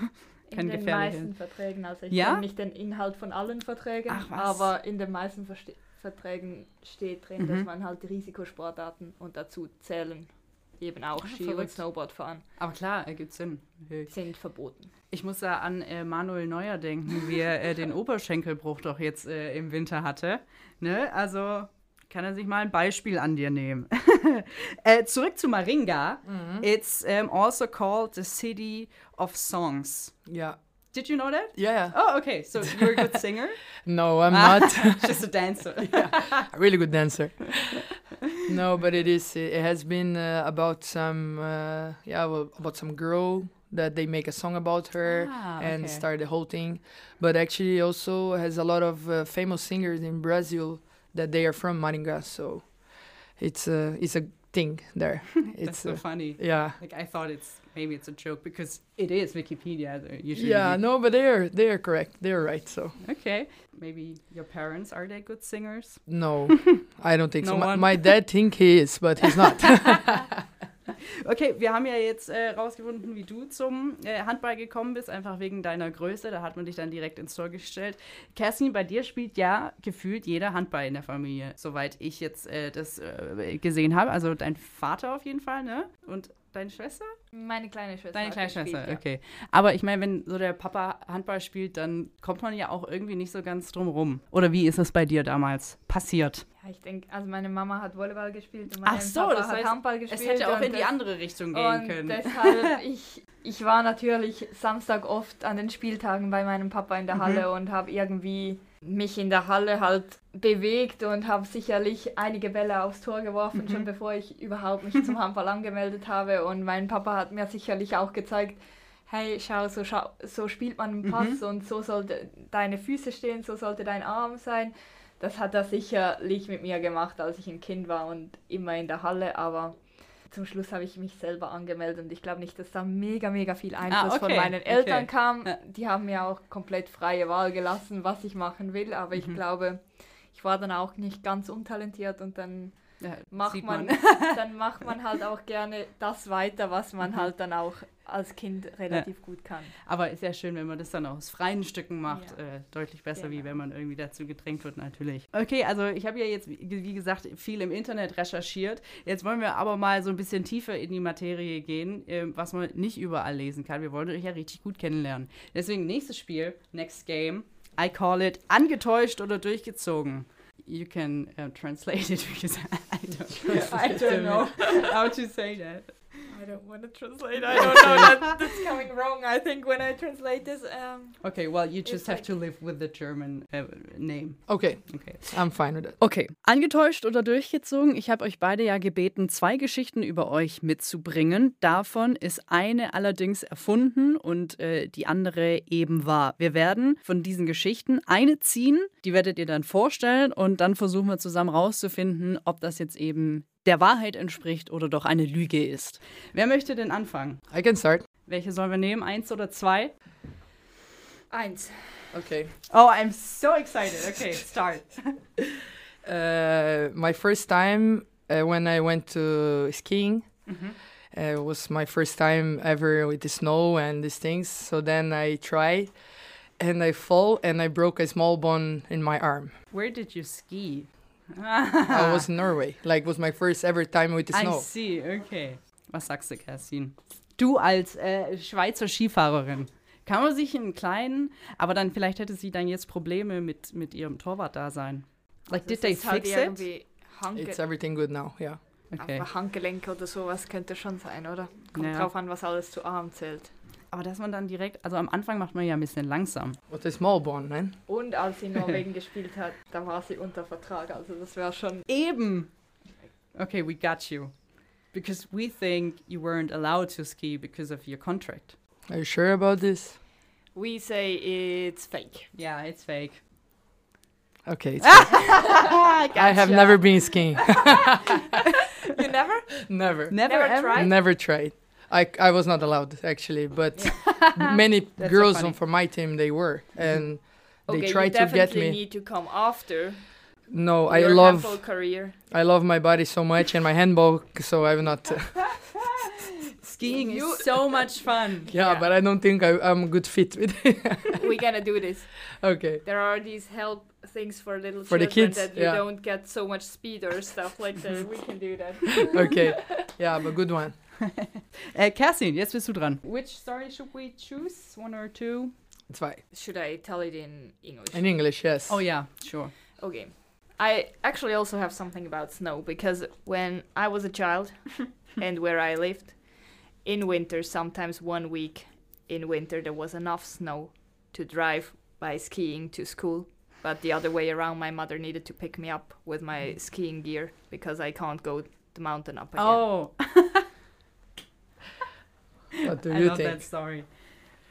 In den meisten Verträgen, also ich
Ja?
kenne nicht den Inhalt von allen Verträgen,
Ach,
aber in den meisten Verste Verträgen steht drin,
Mhm.
dass man halt Risikosportarten und dazu zählen eben auch Ski
verrückt.
und Snowboard fahren
Aber klar, ergibt Sinn.
sind verboten.
Ich muss da an äh, Manuel Neuer denken, wie er äh, den Oberschenkelbruch doch jetzt äh, im Winter hatte. Ne? Also kann er sich mal ein Beispiel an dir nehmen. äh, zurück zu Maringa. It's um, also called the city of songs.
Yeah.
Did you know that?
Yeah.
Oh, okay. So you're a good singer?
No, I'm not.
Just a dancer.
a really good dancer. no, but it is. It has been uh, about some, uh, yeah, well, about some girl that they make a song about her
Ah,
and
okay.
start the whole thing. But actually, also has a lot of uh, famous singers in Brazil that they are from Maringá. So it's a it's a thing there.
That's
It's
so
uh,
funny.
yeah.
Like I thought it's maybe it's a joke because it is Wikipedia. Usually.
Yeah, no, but they are they are correct. They are right. So
Okay. Maybe your parents are they good singers?
no, I don't think so. My, my dad think he is, but he's not.
Okay, wir haben ja jetzt äh, rausgefunden, wie du zum äh, Handball gekommen bist, einfach wegen deiner Größe. Da hat man dich dann direkt ins Tor gestellt. Kerstin, bei dir spielt ja gefühlt jeder Handball in der Familie, soweit ich jetzt äh, das äh, gesehen habe. Also dein Vater auf jeden Fall, ne? Und deine Schwester?
Meine kleine Schwester.
Deine kleine
gespielt,
Schwester,
ja.
okay. Aber ich meine, wenn so der Papa Handball spielt, dann kommt man ja auch irgendwie nicht so ganz drum rum. Oder wie ist es bei dir damals passiert?
Ja, ich denke, also meine Mama hat Volleyball gespielt und mein
Ach so,
Papa
das
hat
heißt,
Handball gespielt.
Es hätte auch in die andere Richtung gehen
Und
können.
deshalb, ich, ich war natürlich Samstag oft an den Spieltagen bei meinem Papa in der
Mhm.
Halle und habe irgendwie mich in der Halle halt bewegt und habe sicherlich einige Bälle aufs Tor geworfen,
Mhm.
schon bevor ich überhaupt mich zum Handball angemeldet habe. Und mein Papa hat mir sicherlich auch gezeigt, hey, schau, so, schau, so spielt man einen Pass
Mhm.
und so sollte deine Füße stehen, so sollte dein Arm sein. Das hat er sicherlich mit mir gemacht, als ich ein Kind war und immer in der Halle, aber zum Schluss habe ich mich selber angemeldet und ich glaube nicht, dass da mega, mega viel Einfluss von
Ah, okay,
meinen Eltern
okay.
kam.
Ja.
Die haben mir auch komplett freie Wahl gelassen, was ich machen will, aber
Mhm.
ich glaube, ich war dann auch nicht ganz untalentiert und dann
Ja,
macht
sieht
man, dann macht man halt auch gerne das weiter, was
Mhm.
man halt dann auch als Kind relativ gut kann.
Aber ist ja schön, wenn man das dann aus freien Stücken macht.
Ja.
Äh, deutlich besser, wie
Genau.
wenn man irgendwie dazu gedrängt wird, natürlich. Okay, also ich habe ja jetzt, wie wie gesagt, viel im Internet recherchiert. Jetzt wollen wir aber mal so ein bisschen tiefer in die Materie gehen, ähm, was man nicht überall lesen kann. Wir wollen euch ja richtig gut kennenlernen. Deswegen nächstes Spiel, next game. I call it angetäuscht oder durchgezogen. You can uh, translate it because I don't, I don't know how to say that.
I don't want to translate. I don't know that that's coming wrong. I think when I translate this, um,
Okay, well, you just have
like-
to live with the German uh, name.
okay,
Okay.
I'm fine with that.
Okay. Angetäuscht oder durchgezogen? Ich habe euch beide ja gebeten, zwei Geschichten über euch mitzubringen. Davon ist eine allerdings erfunden und äh, die andere eben wahr. Wir werden von diesen Geschichten eine ziehen, die werdet ihr dann vorstellen und dann versuchen wir zusammen rauszufinden, ob das jetzt eben der Wahrheit entspricht oder doch eine Lüge ist. Wer möchte denn anfangen?
I can start.
Welche sollen wir nehmen? Eins oder zwei?
eins.
Okay.
Oh, I'm so excited. Okay, start.
Uh, my first time uh, when I went to skiing uh, was my first time ever with the snow and these things. So then I tried, and I fall and I broke a small bone in my arm.
Where did you ski?
I was in Norway. Like was my first ever time with the
I
snow.
see, okay. Was sagst du, Kerstin? Du als äh, Schweizer Skifahrerin, kann man sich einen kleinen, aber dann vielleicht hätte sie dann jetzt Probleme mit, mit ihrem Torwartdasein. Like, did
Das
they
halt
fix it?
irgendwie Handge
It's everything good now. Yeah.
Okay.
Aber Handgelenk oder sowas könnte schon sein, oder? Kommt
Ja.
drauf an, was alles zu Arm zählt.
Aber dass man dann direkt, also am Anfang macht man ja ein bisschen langsam.
What a small bone, man.
Und als sie in Norwegen gespielt hat, da war sie unter Vertrag. Also das wäre schon.
Eben. Okay, we got you. Because we think you weren't allowed to ski because of your contract.
Are you sure about this?
We say it's fake.
Yeah, it's fake.
Okay. It's fine. I have never been skiing.
You never?
never.
Never,
Never
ever?
tried?
Never tried. I, I was not allowed actually, but many
That's so
girls from my team they were, mm-hmm. and they
okay,
tried
you
to get
definitely
me.
need to come after.
No, I love
career?
I love my body so much and my handball, so I'm not.
Uh, Skiing is so much fun.
yeah, but I don't think I, I'm a good fit with it.
We're gonna do this.
okay.
There are these help things for little
For the kids,
that you
yeah.
don't get so much speed or stuff like that. we can do that.
Okay. Yeah, but good one.
Äh, Kerstin, jetzt bist du dran. Which story should we choose? One or two?
Zwei.
Should I tell it in English?
In English, yes.
Oh yeah, sure.
Okay. I actually also have something about snow because when I was a child and where I lived, in winter, sometimes one week in winter, there was enough snow to drive by skiing to school. But the other way around, my mother needed to pick me up with my mm. skiing gear because I can't go the mountain up again.
Oh,
What do
I
you
love
think?
that story.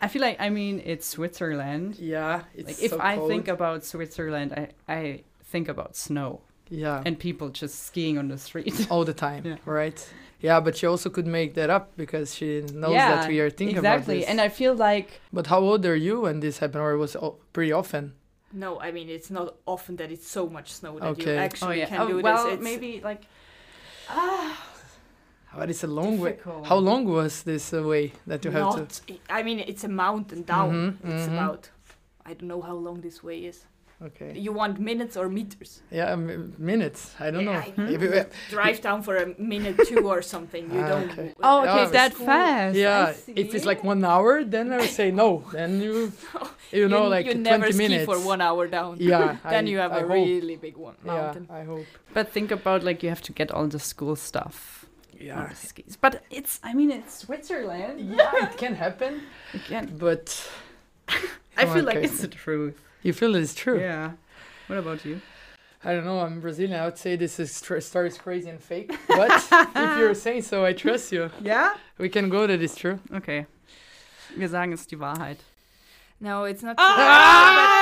I feel like I mean it's Switzerland.
Yeah, it's
Like if
so
I
cold.
think about Switzerland, I I think about snow
yeah,
and people just skiing on the street.
all the time,
Yeah.
right? Yeah, but she also could make that up because she knows
yeah,
that we are thinking about it.
exactly.
this.
And I feel like
but how old are you when this happened, or it was pretty often?
No, I mean, it's not often that it's so much snow that you
oh,
actually
oh yeah,
can
oh,
do
well
this. It's
maybe like ah.
But it's a long way. How long was this uh, way that you have to?
I mean, it's a mountain down.
Mhm,
It's
mhm.
about, I don't know how long this way is.
Okay.
You want minutes or meters?
Yeah, m- minutes. I don't know.
I-
If it-
Drive down for a minute, two or something. You
Ah,
don't.
okay.
Oh, okay,
Yeah,
that
school-
fast.
Yeah, if it's like one hour, then I would say no. Then you, you know, like
you
20
never
minutes.
ski for one hour down.
Yeah,
then
I-
you have
I
a
hope.
really big one mountain.
Yeah, I hope.
But think about like you have to get all the school stuff. On
Yeah.
the skis. But it's I mean it's Switzerland.
Yeah, it can happen,
Again,
but
I feel like it's the truth.
you feel it's true.
Yeah. What about you?
I don't know. I'm Brazilian. I would say this is tr- story is crazy and fake. But if you're saying so, I trust you.
Yeah.
We can go that it's true.
Okay. Wir sagen es ist die Wahrheit.
No, it's not.
Ah!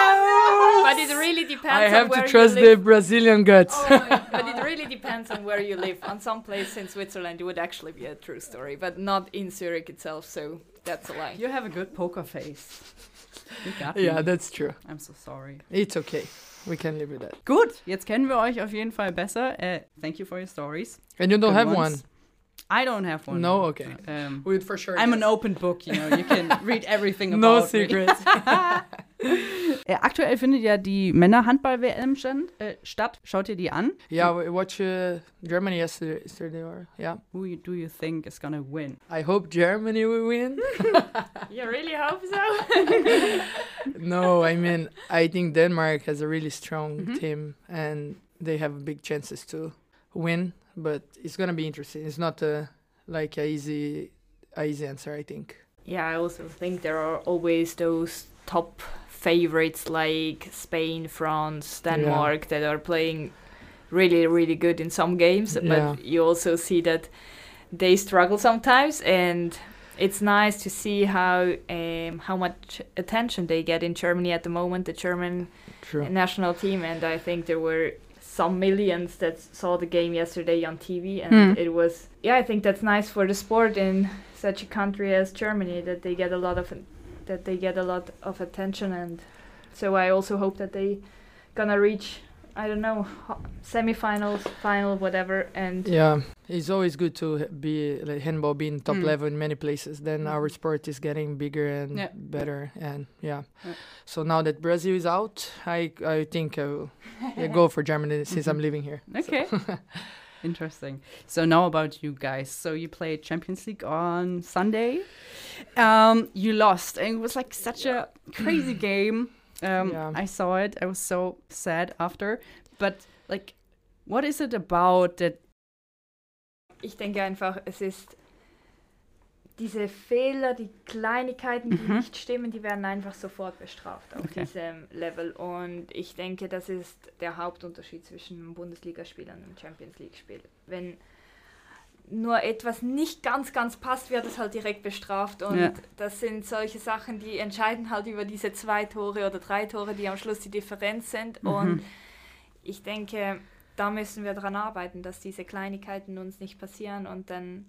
But it really depends.
I have
where
to
you
trust the. Brazilian guts.
but it really depends on where you live. On some place in Switzerland, it would actually be a true story, but not in Zurich itself. So that's a lie.
You have a good poker face. You
yeah,
me.
that's true.
I'm so sorry.
It's okay. We can live with that.
Gut, jetzt kennen wir euch auf jeden Fall besser. Äh, thank you for your stories.
And you don't
Good
have
ones.
one.
I don't have one.
No? Okay.
Um,
We would for sure.
I'm an open book, you know. You can read everything about
No
me.
secrets.
Äh, aktuell findet ja die Männer-Handball-WM äh, statt. Schaut ihr die an?
yeah, we watched uh, Germany yesterday. yesterday or, yeah.
Who you- do you think is gonna win?
I hope Germany will win.
You really hope so?
no, I mean I think Denmark has a really strong
Mhm.
team and they have big chances to win. But it's gonna be interesting. It's not a like a easy, a easy answer. I think.
yeah, I also think there are always those top favorites like Spain, France, Denmark that are playing really, really good in some games,
Yeah.
but you also see that they struggle sometimes, and it's nice to see how um, how much attention they get in Germany at the moment. The German
True.
national team, and I think there were some millions that saw the game yesterday on TV, and
Hmm.
it was yeah. I think that's nice for the sport in such a country as Germany that they get a lot of that they get a lot of attention, and so I also hope that they gonna reach I don't know semifinals, final, whatever, and
Yeah, it's always good to be like handball being top
Mm.
level in many places. Then our sport is getting bigger and
Yeah.
better, and yeah.
Yeah.
So now that Brazil is out, I I think I will go for Germany since I'm living here.
Okay. Interesting. So now about you guys. So you played Champions League on Sunday. Um, you lost, and it was like such a crazy game. Um,
Yeah.
I saw it. I was so sad after. But like, what is it about that?
ich denke einfach, es ist diese Fehler, die Kleinigkeiten, die
Mhm.
nicht stimmen, die werden einfach sofort bestraft auf
Okay.
diesem Level. Und ich denke, das ist der Hauptunterschied zwischen einem Bundesligaspiel und einem Champions League-Spiel. Wenn nur etwas nicht ganz, ganz passt, wird es halt direkt bestraft. Und
Ja.
das sind solche Sachen, die entscheiden halt über diese zwei Tore oder drei Tore, die am Schluss die Differenz sind.
Mhm.
Und ich denke, da müssen wir dran arbeiten, dass diese Kleinigkeiten uns nicht passieren und dann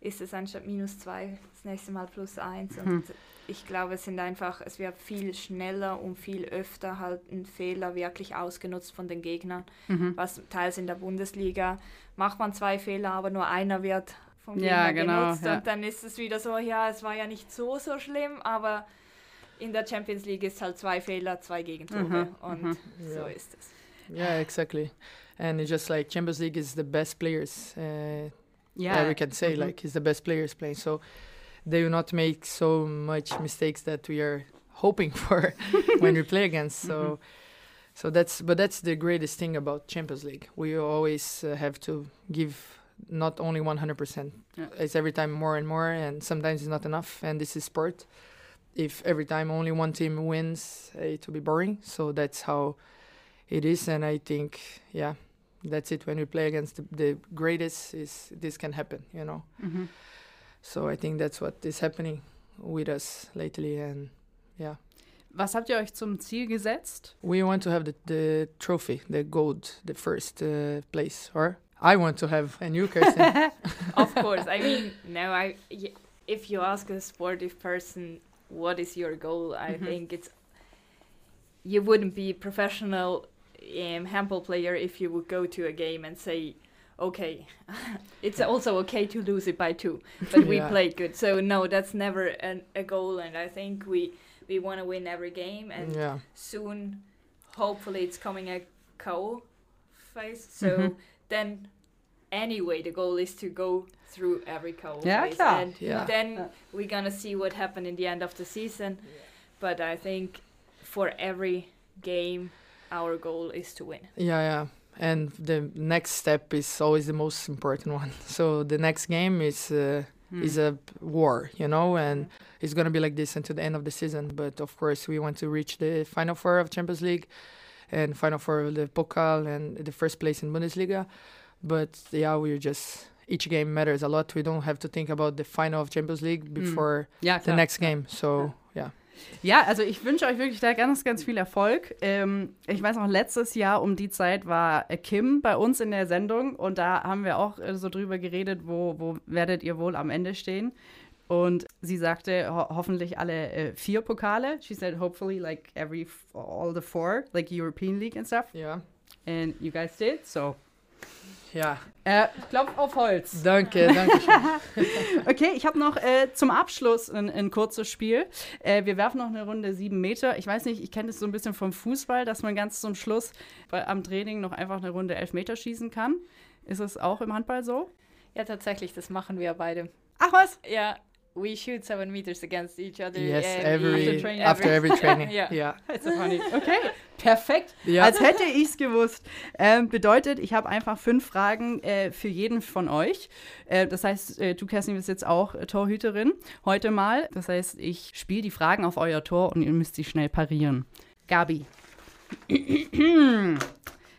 ist es anstatt minus zwei das nächste Mal plus eins. Und hm. ich glaube, es sind einfach, es wird viel schneller und viel öfter halt ein Fehler wirklich ausgenutzt von den Gegnern. Mhm. Was teils in der Bundesliga macht man zwei Fehler, aber nur einer wird vom Gegner ja, genau, genutzt. Ja. Und dann ist es wieder so, ja, es war ja nicht so, so schlimm, aber in der Champions League ist halt zwei Fehler, zwei Gegentore. Mhm. Und mhm. so ist es.
Yeah, exactly. And it's just like Champions League is the best players. Uh, yeah, we can say mm -hmm. like it's the best players playing. So they will not make so much mistakes that we are hoping for when we play against. So. Mm -hmm. So that's but that's the greatest thing about Champions League. We always uh, have to give not only 100%. Yeah. It's every time more and more and sometimes it's not enough and this is sport. If every time only one team wins, uh, it will be boring. So that's how it is and I think yeah, that's it when we play against the, the greatest is this can happen you know mm-hmm. so i think that's what is happening with us lately and yeah
Was habt ihr euch zum Ziel gesetzt?
We want to have the, the trophy, the gold, the first uh, place. Or I want to have, and you, Kirsten.
of course. I mean, no, I. If you ask a sportive person, what is your goal? I mm-hmm. think it's. You wouldn't be professional um, handball player if you would go to a game and say, okay, it's also okay to lose it by two, but we yeah. played good. So no, that's never an, a goal, and I think we we want to win every game, and yeah. soon, hopefully, it's coming a co phase. So mm-hmm. then, anyway, the goal is to go through every co
yeah,
phase, and yeah. then we're gonna see what happened in the end of the season. But I think for every game our goal is to win.
Yeah, yeah. And the next step is always the most important one. So the next game is uh, mm. is a war, you know, and it's gonna be like this until the end of the season. But of course, we want to reach the final four of Champions League, and final four of the Pokal, and the first place in Bundesliga. But yeah, we're just each game matters a lot. We don't have to think about the final of Champions League hmm. before mm. yeah, the next game. So yeah.
Ja, also ich wünsche euch wirklich da ganz, ganz viel Erfolg. Ähm, ich weiß noch, letztes Jahr um die Zeit war Kim bei uns in der Sendung und da haben wir auch äh, so drüber geredet, wo, wo werdet ihr wohl am Ende stehen. Und sie sagte ho hoffentlich alle äh, vier Pokale. She said hopefully like every all the four, like European League and stuff.
Yeah.
And you guys did, so
ja.
Äh, Klopf auf Holz.
Danke, danke schön.
okay, ich habe noch äh, zum Abschluss ein, ein kurzes Spiel. Äh, wir werfen noch eine Runde sieben Meter. Ich weiß nicht, ich kenne das so ein bisschen vom Fußball, dass man ganz zum Schluss bei, am Training noch einfach eine Runde elf Meter schießen kann. Ist es auch im Handball so?
Ja, tatsächlich, das machen wir beide.
Ach was?
Ja, we shoot seven meters against each other.
Yes, every, after, training. after every training.
yeah. yeah. That's so funny. Okay, perfekt. Ja. Als hätte ich es gewusst. Ähm, bedeutet, ich habe einfach fünf Fragen äh, für jeden von euch. Äh, das heißt, äh, du, Kerstin, bist jetzt auch äh, Torhüterin heute mal. Das heißt, ich spiele die Fragen auf euer Tor und ihr müsst sie schnell parieren. Gabi.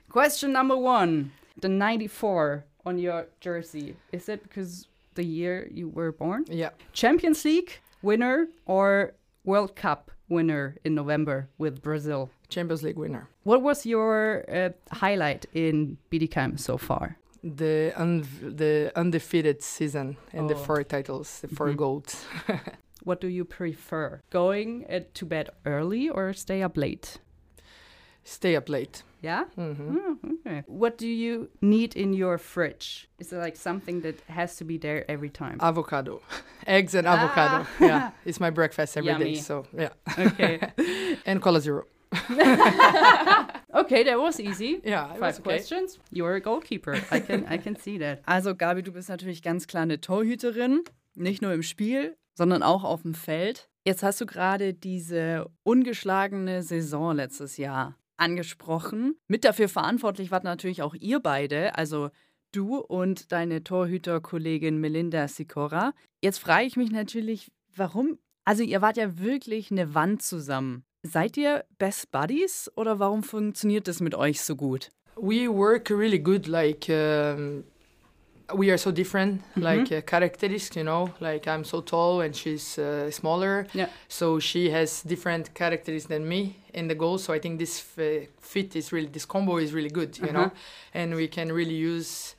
Question number one. The 94 on your jersey. Is it because the year you were born?
Yeah.
Champions League winner or World Cup winner in November with Brazil?
Champions League winner.
What was your uh, highlight in Bidikheim so far?
The un the undefeated season and oh. the four titles, the 4 mm -hmm. golds.
what do you prefer? Going uh, to bed early or stay up late?
Stay up late.
Yeah. Mm-hmm. Oh, okay. What do you need in your fridge? Is it like something that has to be there every time?
Avocado, eggs and ah. avocado. Yeah, it's my breakfast every Yummy. day. So yeah.
Okay.
and cola zero.
okay, that was easy.
Ja,
Five okay. questions. You're a goalkeeper. I can, I can see that. Also, Gabi, du bist natürlich ganz klar eine Torhüterin. Nicht nur im Spiel, sondern auch auf dem Feld. Jetzt hast du gerade diese ungeschlagene Saison letztes Jahr angesprochen. Mit dafür verantwortlich wart natürlich auch ihr beide, also du und deine Torhüterkollegin Melinda Sikora. Jetzt frage ich mich natürlich, warum? Also ihr wart ja wirklich eine Wand zusammen. Seid ihr Best Buddies oder warum funktioniert das mit euch so gut?
We work really good, like um, we are so different mm-hmm. like uh, characteristics you know? Like i'm so tall and she's uh, smaller.
Yeah.
So she has different characteristics than me in the goal. So i think this f- fit is really this combo is really good you uh-huh. know and we can really use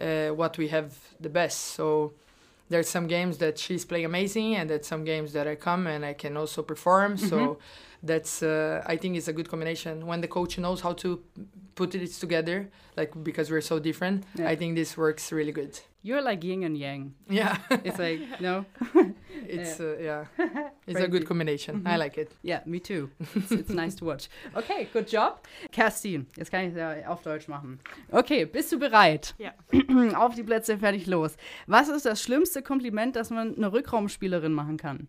uh, what we have the best. So there's some games that she's playing amazing, and there's some games that I come and I can also perform. So that's uh, I think it's a good combination when the coach knows how to put it together. Like because we're so different,
Yeah.
I think this works really good.
You're like yin and yang.
Yeah,
It's like, no?
it's uh, yeah, it's a good combination. I like it.
Yeah, me too. It's, it's nice to watch. Okay, good job. Kerstin, jetzt kann ich es ja auf Deutsch machen. Okay, bist du bereit?
Ja.
auf die Plätze, fertig, los. Was ist das schlimmste Kompliment, das man einer Rückraumspielerin machen kann?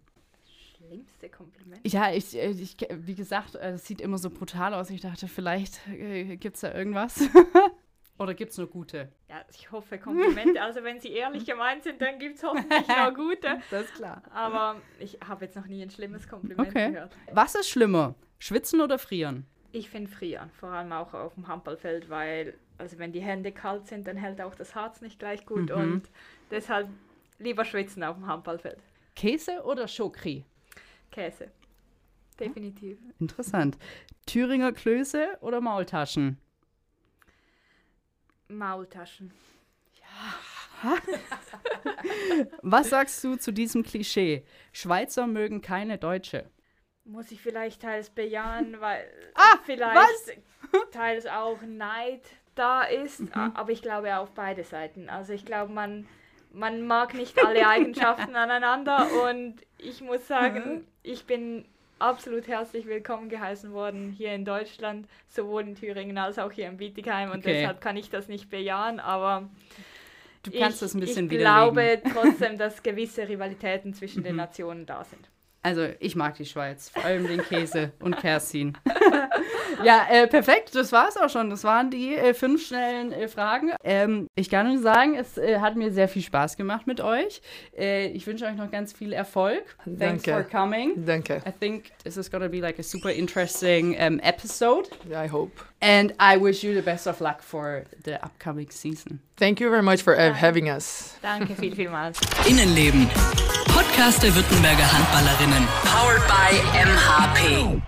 Schlimmste Kompliment.
Ja, ich, äh, ich wie gesagt, äh, es sieht immer so brutal aus. Ich dachte, vielleicht äh, gibt es da irgendwas. Oder gibt es nur gute?
Ja, ich hoffe Komplimente. Also wenn sie ehrlich gemeint sind, dann gibt es hoffentlich noch gute.
Das ist klar.
Aber ich habe jetzt noch nie ein schlimmes Kompliment
Okay.
gehört.
Was ist schlimmer? Schwitzen oder frieren?
Ich finde frieren, vor allem auch auf dem Handballfeld, weil also wenn die Hände kalt sind, dann hält auch das Harz nicht gleich gut
Mhm.
und deshalb lieber schwitzen auf dem Handballfeld.
Käse oder Chokri?
Käse. Definitiv.
Interessant. Thüringer Klöße oder Maultaschen?
Maultaschen.
Was sagst du zu diesem Klischee? Schweizer mögen keine Deutsche.
Muss ich vielleicht teils bejahen, weil
Ah,
vielleicht teils auch Neid da ist,
Mhm.
aber ich glaube auf beide Seiten. Also ich glaube, man, man mag nicht alle Eigenschaften aneinander und ich muss
Mhm.
sagen, ich bin absolut herzlich willkommen geheißen worden hier in Deutschland, sowohl in Thüringen als auch hier in Bietigheim und
Okay.
deshalb kann ich das nicht bejahen, aber
Du kannst
ich,
das ein bisschen
ich glaube trotzdem, dass gewisse Rivalitäten zwischen
Mhm.
den Nationen da sind.
Also, ich mag die Schweiz, vor allem den Käse und Kerstin. ja, äh, perfekt, das war's auch schon. Das waren die äh, fünf schnellen äh, Fragen. Ähm, ich kann nur sagen, es äh, hat mir sehr viel Spaß gemacht mit euch. Äh, ich wünsche euch noch ganz viel Erfolg. Thanks
Danke.
for coming.
Danke.
I think this is to be like a super interesting um, episode.
I hope.
And I wish you the best of luck for the upcoming season.
Thank you very much for uh, having us.
Danke viel, vielmals.
Innenleben. Podcast der Württemberger Handballerinnen. Powered by MHP.